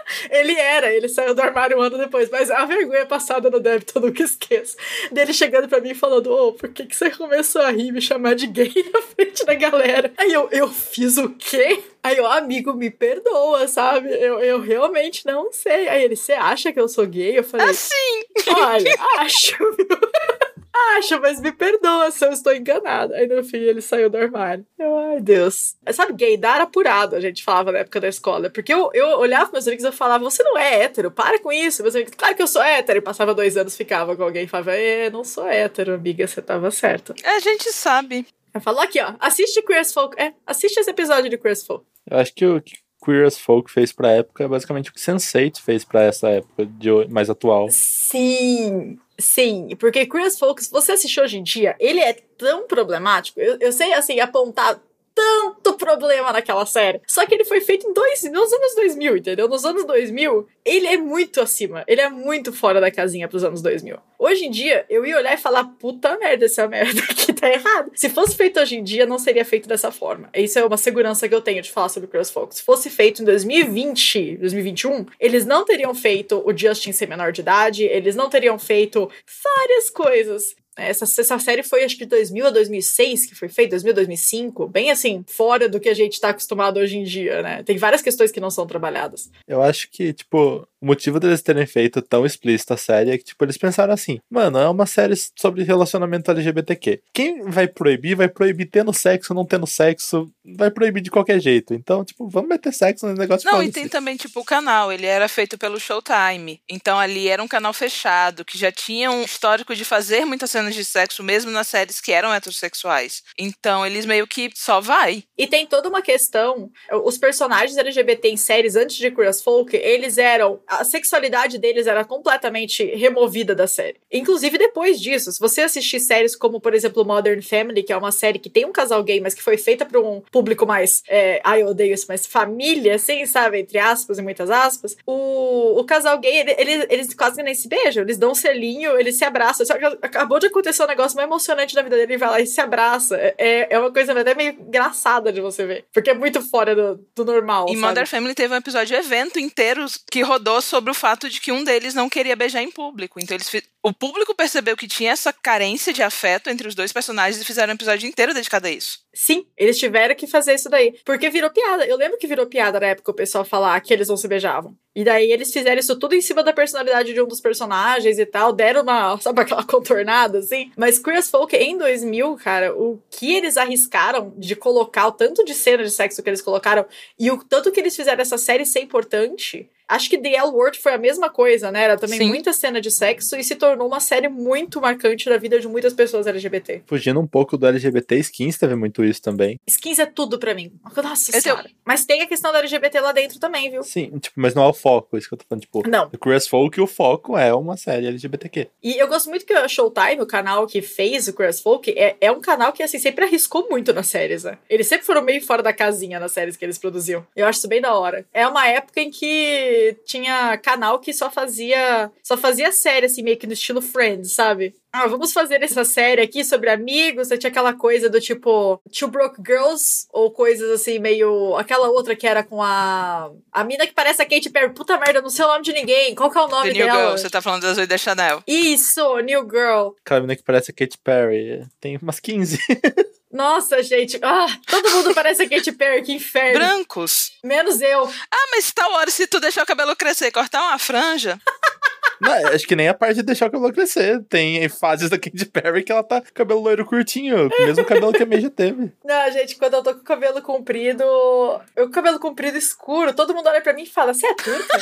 [LAUGHS] Ele era, ele saiu do armário um ano depois, mas a vergonha passada no débito eu nunca esqueço. Dele chegando pra mim e falando: Ô, oh, por que, que você começou a rir e me chamar de gay [LAUGHS] na frente da galera? Aí eu, eu fiz o quê? Aí o amigo me perdoa, sabe? Eu, eu realmente não sei. Aí ele, você acha que eu sou gay? Eu falei: Assim! Olha, acho, viu? [LAUGHS] Acho, mas me perdoa se eu estou enganada. Aí no fim ele saiu do armário. Eu, ai, Deus. Sabe, gaydar apurado, a gente falava na época da escola. Porque eu, eu olhava meus amigos e eu falava, você não é hétero, para com isso. Meus amigos, claro que eu sou hétero. E passava dois anos, ficava com alguém e falava, é, não sou hétero, amiga, você tava certa. A gente sabe. Eu falo aqui, ó, assiste Queer as Folk. É, assiste esse episódio de Queer as Folk. Eu acho que o que Queer as Folk fez pra época é basicamente o que Sense8 fez pra essa época de mais atual. Sim, sim. Porque Folk, se você assistir hoje em dia, ele é tão problemático. Eu, eu sei, assim, apontar tanto problema naquela série. Só que ele foi feito em dois, nos anos 2000, entendeu? Nos anos 2000, ele é muito acima. Ele é muito fora da casinha pros anos 2000. Hoje em dia, eu ia olhar e falar, puta merda, essa [LAUGHS] merda aqui tá errado. Se fosse feito hoje em dia, não seria feito dessa forma. Isso é uma segurança que eu tenho de falar sobre CrossFolk. Se fosse feito em 2020, 2021, eles não teriam feito o Justin ser menor de idade, eles não teriam feito várias coisas essa, essa série foi acho que de 2000 a 2006 que foi feita, 2000 2005, bem assim, fora do que a gente tá acostumado hoje em dia, né? Tem várias questões que não são trabalhadas. Eu acho que, tipo, o motivo deles terem feito tão explícita a série é que, tipo, eles pensaram assim, mano, é uma série sobre relacionamento LGBTQ. Quem vai proibir, vai proibir tendo sexo, não tendo sexo, vai proibir de qualquer jeito. Então, tipo, vamos meter sexo no negócio Não, e tem também, tipo, o canal, ele era feito pelo Showtime. Então ali era um canal fechado, que já tinha um histórico de fazer muitas cenas de sexo, mesmo nas séries que eram heterossexuais. Então eles meio que só vai. E tem toda uma questão, os personagens LGBT em séries antes de as Folk, eles eram a sexualidade deles era completamente removida da série. Inclusive depois disso, se você assistir séries como, por exemplo, Modern Family, que é uma série que tem um casal gay, mas que foi feita para um público mais, é, ai eu odeio isso, mas família, assim, sabe, entre aspas e muitas aspas, o, o casal gay, ele, ele, eles quase nem se beijam, eles dão um selinho, eles se abraçam. Acabou de acontecer um negócio mais emocionante na vida dele, ele vai lá e se abraça. É, é uma coisa até meio engraçada de você ver, porque é muito fora do, do normal. Em Modern Family teve um episódio evento inteiro que rodou sobre o fato de que um deles não queria beijar em público. Então eles o público percebeu que tinha essa carência de afeto entre os dois personagens e fizeram um episódio inteiro dedicado a isso. Sim, eles tiveram que fazer isso daí. Porque virou piada. Eu lembro que virou piada na época o pessoal falar que eles não se beijavam. E daí eles fizeram isso tudo em cima da personalidade de um dos personagens e tal. Deram uma, [LAUGHS] sabe, aquela contornada assim. Mas Queer as Folk em 2000, cara, o que eles arriscaram de colocar, o tanto de cena de sexo que eles colocaram e o tanto que eles fizeram essa série ser importante Acho que The L Word foi a mesma coisa, né? Era também Sim. muita cena de sexo e se tornou uma série muito marcante da vida de muitas pessoas LGBT. Fugindo um pouco do LGBT, Skins teve muito isso também. Skins é tudo para mim. Nossa senhora. Mas tem a questão da LGBT lá dentro também, viu? Sim, tipo, mas não é o foco, isso que eu tô falando. Tipo, não. O Queer Folk, o foco é uma série LGBTQ. E eu gosto muito que o Showtime, o canal que fez o Queer Folk, é, é um canal que, assim, sempre arriscou muito nas séries, né? Eles sempre foram meio fora da casinha nas séries que eles produziam. Eu acho isso bem da hora. É uma época em que tinha canal que só fazia só fazia série assim meio que no estilo Friends, sabe? Ah, vamos fazer essa série aqui sobre amigos. Você tinha aquela coisa do tipo Two Broke Girls ou coisas assim meio aquela outra que era com a a mina que parece a Katy Perry. Puta merda, não sei o nome de ninguém. Qual que é o nome The New dela? Girl, você tá falando da Zoe da Chanel. Isso, New Girl. Aquela mina que parece a Katy Perry. Tem umas 15. [LAUGHS] Nossa, gente. Ah, todo mundo parece a Katy Perry, que inferno. Brancos. Menos eu. Ah, mas tal hora, se tu deixar o cabelo crescer e cortar uma franja. [LAUGHS] Não, acho que nem a parte de deixar o cabelo crescer. Tem fases da Katy Perry que ela tá com cabelo loiro curtinho, o mesmo cabelo que a já teve. Não, gente, quando eu tô com o cabelo comprido, eu com o cabelo comprido escuro, todo mundo olha pra mim e fala: Você é turca?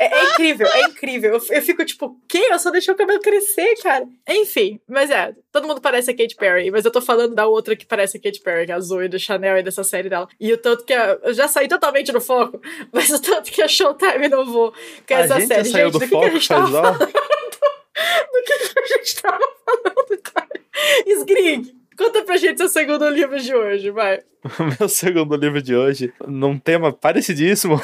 é, é, incrível, é incrível. Eu, eu fico tipo: Que? Eu só deixei o cabelo crescer, cara. Enfim, mas é, todo mundo parece a Katy Perry, mas eu tô falando da outra que parece a Katy Perry, que é a Zoe do Chanel e dessa série dela. E o tanto que a, eu já saí totalmente do foco, [LAUGHS] mas o tanto que a Showtime inovou com a essa série. Saiu gente, do, do foco, que, a gente falando? [LAUGHS] do que, que a gente tava falando, cara? Esgrig, conta pra gente seu segundo livro de hoje, vai. [LAUGHS] Meu segundo livro de hoje, num tema parecidíssimo,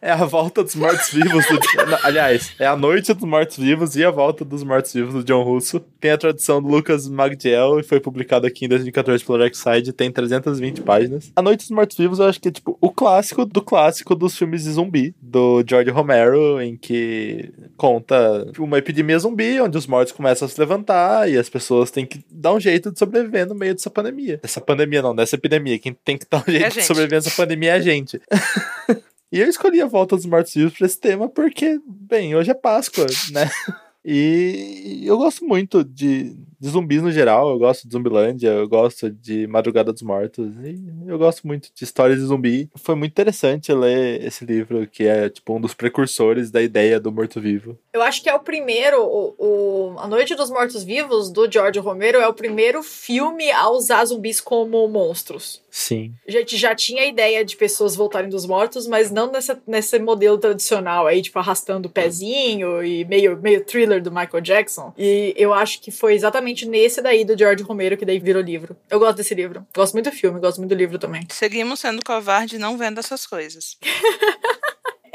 é a volta dos mortos-vivos. Do... Aliás, é a noite dos mortos-vivos e a volta dos mortos-vivos do John Russo. Tem a tradução do Lucas Magdiel e foi publicado aqui em 2014 pelo Darkside. Tem 320 páginas. A Noite dos Mortos-Vivos eu acho que é tipo o clássico do clássico dos filmes de zumbi, do George Romero, em que conta uma epidemia zumbi, onde os mortos começam a se levantar e as pessoas têm que dar um jeito de sobreviver no meio dessa pandemia. Dessa pandemia não, dessa epidemia. Quem tem que dar um jeito É de sobreviver nessa pandemia é a gente. [LAUGHS] E eu escolhi a volta dos mortos-vivos pra esse tema porque, bem, hoje é Páscoa, né? [LAUGHS] E eu gosto muito de, de zumbis no geral, eu gosto de Zumbilândia, eu gosto de Madrugada dos Mortos, e eu gosto muito de histórias de zumbi. Foi muito interessante ler esse livro, que é tipo um dos precursores da ideia do morto-vivo. Eu acho que é o primeiro, o, o- A Noite dos Mortos-Vivos, do George Romero, é o primeiro filme a usar zumbis como monstros. Sim. A gente já tinha a ideia de pessoas voltarem dos mortos, mas não nessa, nesse modelo tradicional aí, tipo, arrastando o pezinho e meio, meio thriller do Michael Jackson. E eu acho que foi exatamente nesse daí do George Romero que daí virou livro. Eu gosto desse livro. Gosto muito do filme, gosto muito do livro também. Seguimos sendo covarde não vendo essas coisas. [LAUGHS]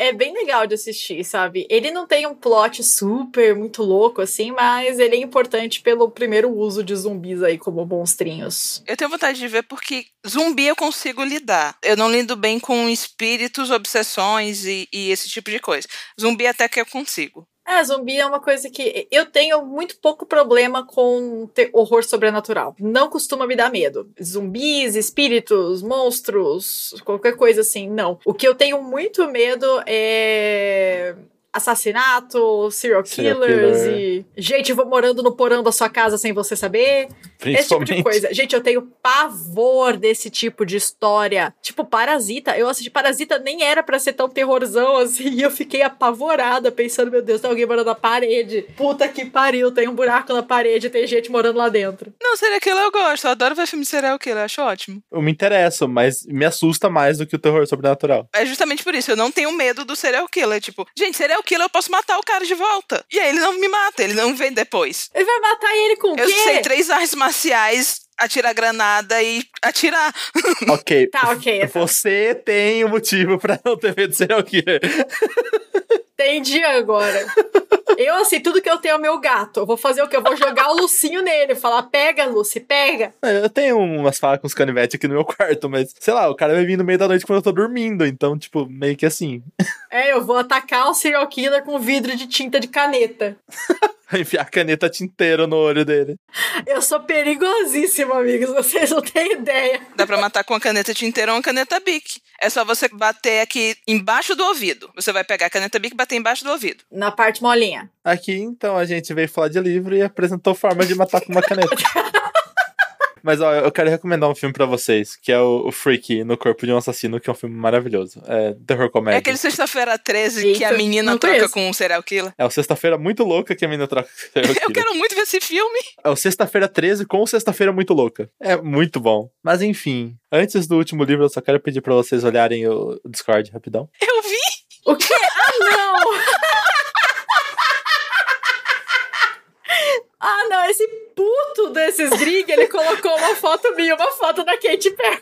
É bem legal de assistir, sabe? Ele não tem um plot super muito louco assim, mas ele é importante pelo primeiro uso de zumbis aí como monstrinhos. Eu tenho vontade de ver porque zumbi eu consigo lidar. Eu não lido bem com espíritos, obsessões e, e esse tipo de coisa. Zumbi até que eu consigo. É, zumbi é uma coisa que eu tenho muito pouco problema com horror sobrenatural. Não costuma me dar medo. Zumbis, espíritos, monstros, qualquer coisa assim, não. O que eu tenho muito medo é assassinato, serial Serial killers killer. e gente vou morando no porão da sua casa sem você saber. Esse tipo de coisa. Gente, eu tenho pavor desse tipo de história. Tipo, Parasita. Eu assisti Parasita, nem era pra ser tão terrorzão assim. E eu fiquei apavorada, pensando, meu Deus, tem alguém morando na parede. Puta que pariu, tem um buraco na parede, tem gente morando lá dentro. Não, serial killer eu gosto. Eu adoro ver filme de serial killer, eu acho ótimo. Eu me interesso, mas me assusta mais do que o terror sobrenatural. É justamente por isso, eu não tenho medo do serial killer. Tipo, gente, serial killer eu posso matar o cara de volta. E aí ele não me mata, ele não vem depois. Ele vai matar ele com o Eu quê? sei três artes marciais, atirar granada e atirar. [LAUGHS] Ok. Tá, ok. tá. Você tem um motivo pra não ter medo de serial killer. Entendi agora. [LAUGHS] Eu, assim, tudo que eu tenho é o meu gato. Eu vou fazer o quê? Eu vou jogar o Lucinho nele. Falar, pega, Lucy, pega. Eu tenho umas facas, uns canivetes aqui no meu quarto, mas sei lá, o cara vai vir no meio da noite quando eu tô dormindo, então, tipo, meio que assim. É, eu vou atacar o serial killer com vidro de tinta de caneta. [LAUGHS] [LAUGHS] Enfiar a caneta tinteira no olho dele. Eu sou perigosíssima, amigos. Vocês não têm ideia. Dá pra matar com uma caneta tinteira ou uma caneta Bic. É só você bater aqui embaixo do ouvido. Você vai pegar a caneta Bic e bater embaixo do ouvido. Na parte molinha. Aqui, então, a gente veio falar de livro e apresentou forma de matar com uma caneta. [LAUGHS] Mas, ó, eu quero recomendar um filme pra vocês, que é o, o Freaky, No Corpo de um Assassino, que é um filme maravilhoso. É terror É comédia. aquele sexta-feira 13 que a Eita, menina não troca conheço. com um serial killer. É o Sexta-feira Muito Louca que a menina troca com serial [LAUGHS] Eu killer. quero muito ver esse filme. É o Sexta-feira 13 com o Sexta-feira Muito Louca. É muito bom. Mas enfim, antes do último livro, eu só quero pedir pra vocês olharem o o Discord rapidão. Eu vi. O quê? Ah, não! [LAUGHS] ah, não. Esse puto desses gringos, ele colocou uma foto minha, uma foto da Katy Perry.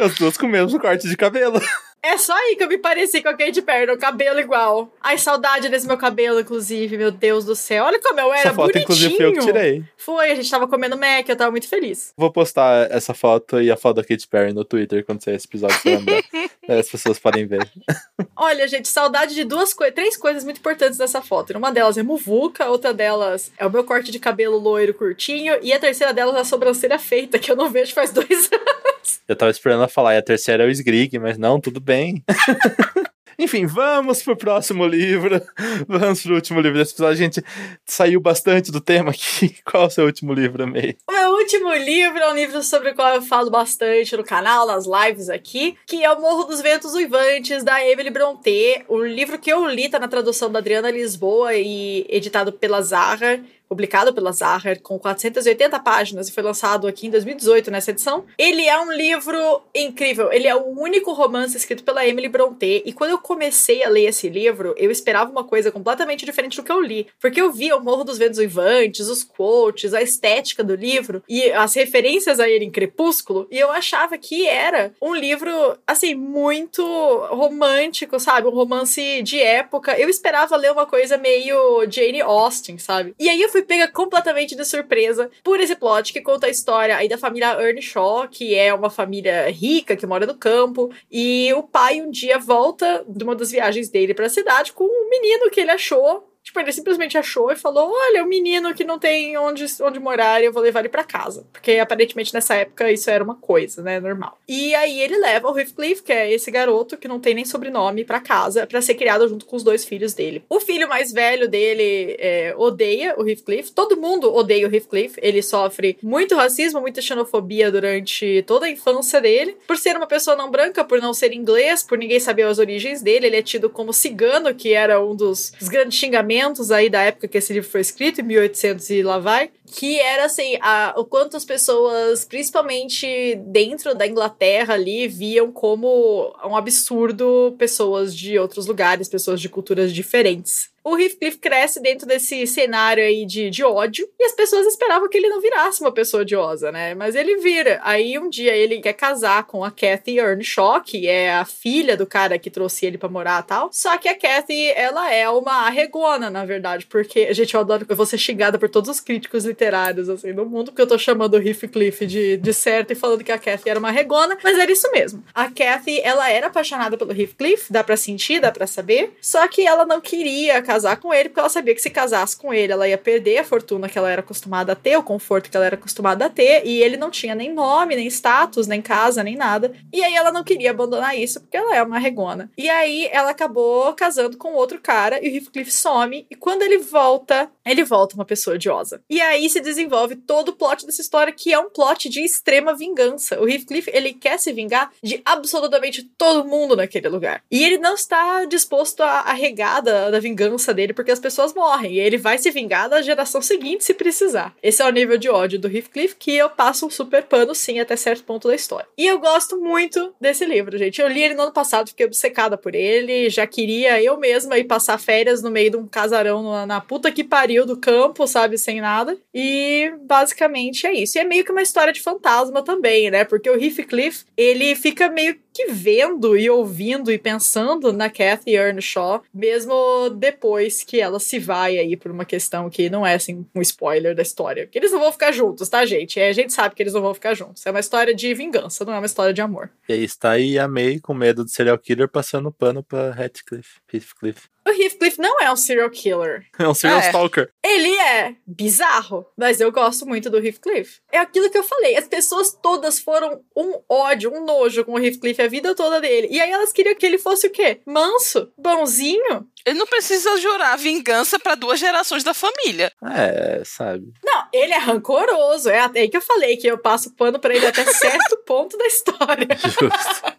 As duas com o mesmo corte de cabelo. É só aí que eu me pareci com a Katy Perry, no cabelo igual. Ai, saudade desse meu cabelo, inclusive, meu Deus do céu. Olha como eu era Essa foto, bonitinho. inclusive, foi eu que tirei. Foi, a gente tava comendo Mac, eu tava muito feliz. Vou postar essa foto e a foto da Katy Perry no Twitter quando sair esse episódio, lembrar. [LAUGHS] Aí As pessoas podem ver. [LAUGHS] Olha, gente, saudade de duas coisas, três coisas muito importantes nessa foto. Uma delas é muvuca, outra delas é o meu corte de cabelo loiro curtinho, e a terceira delas é a sobrancelha feita, que eu não vejo faz dois [LAUGHS] anos. Eu tava esperando ela falar, e a terceira é o Sgrig, mas não, tudo bem. [LAUGHS] Enfim, vamos pro próximo livro. [LAUGHS] Vamos pro último livro desse episódio. A gente saiu bastante do tema aqui. [LAUGHS] Qual é o seu último livro, May? O meu último livro é um livro sobre o qual eu falo bastante no canal, nas lives aqui, que é O Morro dos Ventos Uivantes, da Emily Brontë. O livro que eu li tá na tradução da Adriana Lisboa e editado pela Zarra. Publicado pela Zahar, com 480 páginas e foi lançado aqui em 2018 nessa edição. Ele é um livro incrível. Ele é o único romance escrito pela Emily Brontë. E quando eu comecei a ler esse livro, eu esperava uma coisa completamente diferente do que eu li. Porque eu vi o Morro dos Ventos Uivantes, os quotes, a estética do livro e as referências a ele em Crepúsculo. E eu achava que era um livro, assim, muito romântico, sabe? Um romance de época. Eu esperava ler uma coisa meio Jane Austen, sabe? E aí eu fui pega completamente de surpresa por esse plot que conta a história aí da família Earnshaw, que é uma família rica que mora no campo, e o pai um dia volta de uma das viagens dele para a cidade com um menino que ele achou Tipo, ele simplesmente achou e falou: Olha, o um menino que não tem onde, onde morar, eu vou levar ele para casa. Porque aparentemente nessa época isso era uma coisa, né? Normal. E aí ele leva o Heathcliff, que é esse garoto que não tem nem sobrenome, para casa, para ser criado junto com os dois filhos dele. O filho mais velho dele é, odeia o Heathcliff. Todo mundo odeia o Heathcliff. Ele sofre muito racismo, muita xenofobia durante toda a infância dele. Por ser uma pessoa não branca, por não ser inglês, por ninguém saber as origens dele, ele é tido como cigano, que era um dos, grandes xingamentos aí da época que esse livro foi escrito, em 1800 e lá vai, que era assim, a, o quanto as pessoas, principalmente dentro da Inglaterra ali, viam como um absurdo pessoas de outros lugares, pessoas de culturas diferentes o Heathcliff cresce dentro desse cenário aí de, de ódio e as pessoas esperavam que ele não virasse uma pessoa odiosa, né? Mas ele vira. Aí um dia ele quer casar com a Kathy Earnshaw, que é a filha do cara que trouxe ele para morar e tal. Só que a Kathy, ela é uma arregona, na verdade, porque, gente, eu adoro que eu vou xingada por todos os críticos literários, assim, do mundo, porque eu tô chamando o Heathcliff de, de certo e falando que a Kathy era uma arregona, mas era isso mesmo. A Kathy, ela era apaixonada pelo Heathcliff, dá pra sentir, dá pra saber, só que ela não queria casar com ele, porque ela sabia que se casasse com ele, ela ia perder a fortuna que ela era acostumada a ter, o conforto que ela era acostumada a ter, e ele não tinha nem nome, nem status, nem casa, nem nada. E aí ela não queria abandonar isso, porque ela é uma regona. E aí ela acabou casando com outro cara, e o Heathcliff some, e quando ele volta, ele volta uma pessoa odiosa. E aí se desenvolve todo o plot dessa história, que é um plot de extrema vingança. O Heathcliff, ele quer se vingar de absolutamente todo mundo naquele lugar. E ele não está disposto a, a regar da, da vingança dele porque as pessoas morrem. E ele vai se vingar da geração seguinte se precisar. Esse é o nível de ódio do Heathcliff que eu passo um super pano, sim, até certo ponto da história. E eu gosto muito desse livro, gente. Eu li ele no ano passado, fiquei obcecada por ele. Já queria eu mesma ir passar férias no meio de um casarão na puta que pariu do campo, sabe? Sem nada. E basicamente é isso. E é meio que uma história de fantasma também, né? Porque o Heathcliff, ele fica meio que vendo e ouvindo e pensando na Kathy Earnshaw, mesmo depois que ela se vai aí por uma questão que não é assim um spoiler da história. Que eles não vão ficar juntos, tá, gente? É, a gente sabe que eles não vão ficar juntos. É uma história de vingança, não é uma história de amor. E aí está aí a May com medo do serial killer passando pano pra Heathcliff. Heathcliff. O Heathcliff não é um serial killer. É um serial É. stalker. Ele é bizarro, mas eu gosto muito do Heathcliff. É aquilo que eu falei, as pessoas todas foram um ódio, um nojo com o Heathcliff a vida toda dele. E aí elas queriam que ele fosse o quê? Manso, bonzinho. Ele não precisa jurar vingança pra duas gerações da família. É, sabe. Não, ele é rancoroso. É até aí que eu falei que eu passo pano pra ele até certo [LAUGHS] ponto da história. Justo.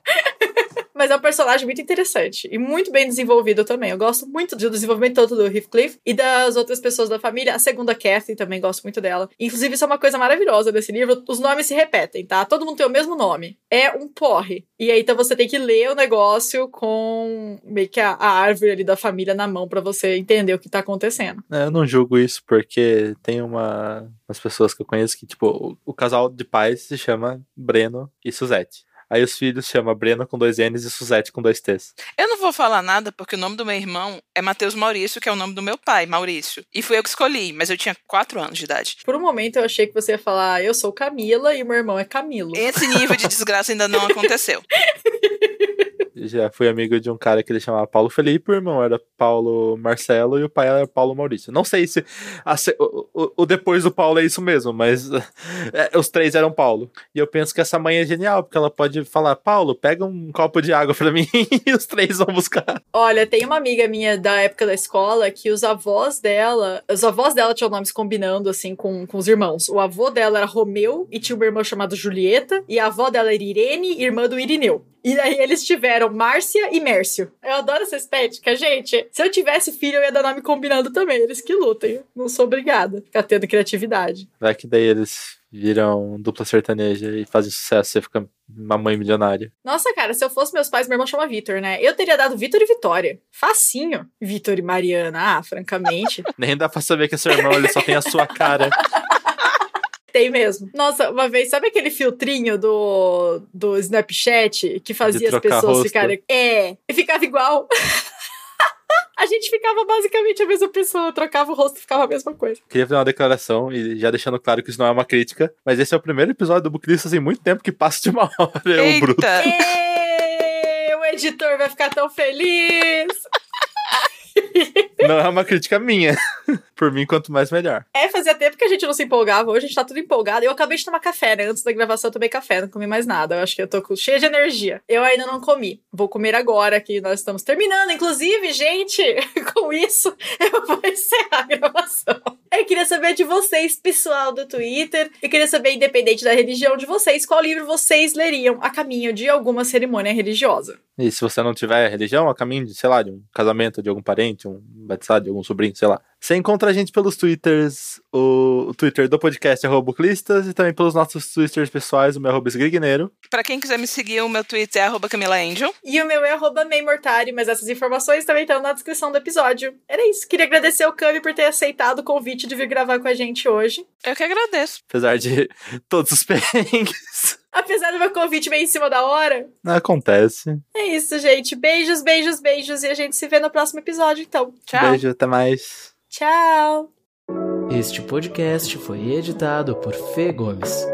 Mas é um personagem muito interessante e muito bem desenvolvido também. Eu gosto muito do desenvolvimento tanto do Heathcliff e das outras pessoas da família. A segunda Kathy também gosto muito dela. Inclusive, isso é uma coisa maravilhosa desse livro. Os nomes se repetem, tá? Todo mundo tem o mesmo nome. É um porre. E aí, então, você tem que ler o negócio com meio que a, a árvore ali da família na mão pra você entender o que tá acontecendo. É, Eu não julgo isso porque tem uma, umas pessoas que eu conheço que, tipo, o, o casal de pais se chama Breno e Suzette. Aí os filhos chama Breno com dois N's e Suzette com dois T's. Eu não vou falar nada porque o nome do meu irmão é Matheus Maurício, que é o nome do meu pai, Maurício. E fui eu que escolhi, mas eu tinha quatro anos de idade. Por um momento, eu achei que você ia falar, eu sou Camila e meu irmão é Camilo. Esse nível de desgraça ainda não [LAUGHS] aconteceu. Já fui amigo de um cara que ele chamava Paulo Felipe, o irmão era Paulo Marcelo e o pai era Paulo Maurício. Não sei se a o, o- depois do Paulo é isso mesmo, mas [LAUGHS] é, os três eram Paulo. E eu penso que essa mãe é genial, porque ela pode falar, Paulo, pega um copo de água pra mim [LAUGHS] e os três vão buscar. Olha, tem uma amiga minha da época da escola que os avós dela, os avós dela tinham nomes combinando assim com, com os irmãos. O avô dela era Romeu e tinha uma irmã chamada Julieta, e a avó dela era Irene, irmã do Irineu. E aí eles tiveram Márcia e Mércio. Eu adoro essa estética, gente. Se eu tivesse filho, eu ia dar nome combinando também. Eles que lutem. Não sou obrigada. Ficar tendo criatividade. Vai que daí eles viram dupla sertaneja e fazem sucesso, você fica uma mãe milionária. Nossa, cara, se eu fosse meus pais, meu irmão chama Vitor, né? Eu teria dado Vitor e Vitória. Facinho. Vitor e Mariana, ah, francamente. [LAUGHS] Nem dá pra saber que é seu irmão, ele só tem a sua cara. [LAUGHS] Tem mesmo. Nossa, uma vez, sabe aquele filtrinho do, do Snapchat que fazia as pessoas rosto. ficarem. É, e ficava igual. [LAUGHS] A gente ficava basicamente a mesma pessoa, trocava o rosto e ficava a mesma coisa. Queria fazer uma declaração e já deixando claro que isso não é uma crítica, mas esse é o primeiro episódio do Booklistas em muito tempo que passa de uma hora. É o bruto. Ei, o editor vai ficar tão feliz. [LAUGHS] Não é uma crítica minha. [LAUGHS] Por mim, quanto mais melhor. É, fazia tempo que a gente não se empolgava. Hoje a gente tá tudo empolgado. Eu acabei de tomar café, né? Antes da gravação eu tomei café, não comi mais nada. Eu acho que eu tô cheia de energia. Eu ainda não comi. Vou comer agora que nós estamos terminando. Inclusive, gente, [LAUGHS] com isso, eu vou encerrar a gravação. Eu queria saber de vocês, pessoal do Twitter. Eu queria saber, independente da religião de vocês, qual livro vocês leriam a caminho de alguma cerimônia religiosa. E se você não tiver religião, a caminho de, sei lá, de um casamento de algum parente, um batizado de algum sobrinho, sei lá. Você encontra a gente pelos twitters, o, o Twitter do podcast é Buclistas e também pelos nossos twitters pessoais, o meu arroba Grigneiro. Pra quem quiser me seguir, o meu twitter é arroba Camila Angel. E o meu é arroba Meimortari, mas essas informações também estão na descrição do episódio. Era isso. Queria agradecer ao Cami por ter aceitado o convite de vir gravar com a gente hoje. Eu que agradeço. Apesar de [LAUGHS] todos os [LAUGHS] perrengues. Apesar do meu convite bem em cima da hora. Acontece. É isso, gente. Beijos, beijos, beijos. E a gente se vê no próximo episódio, então. Tchau. Beijo, até mais. Tchau. Este podcast foi editado por Fê Gomes.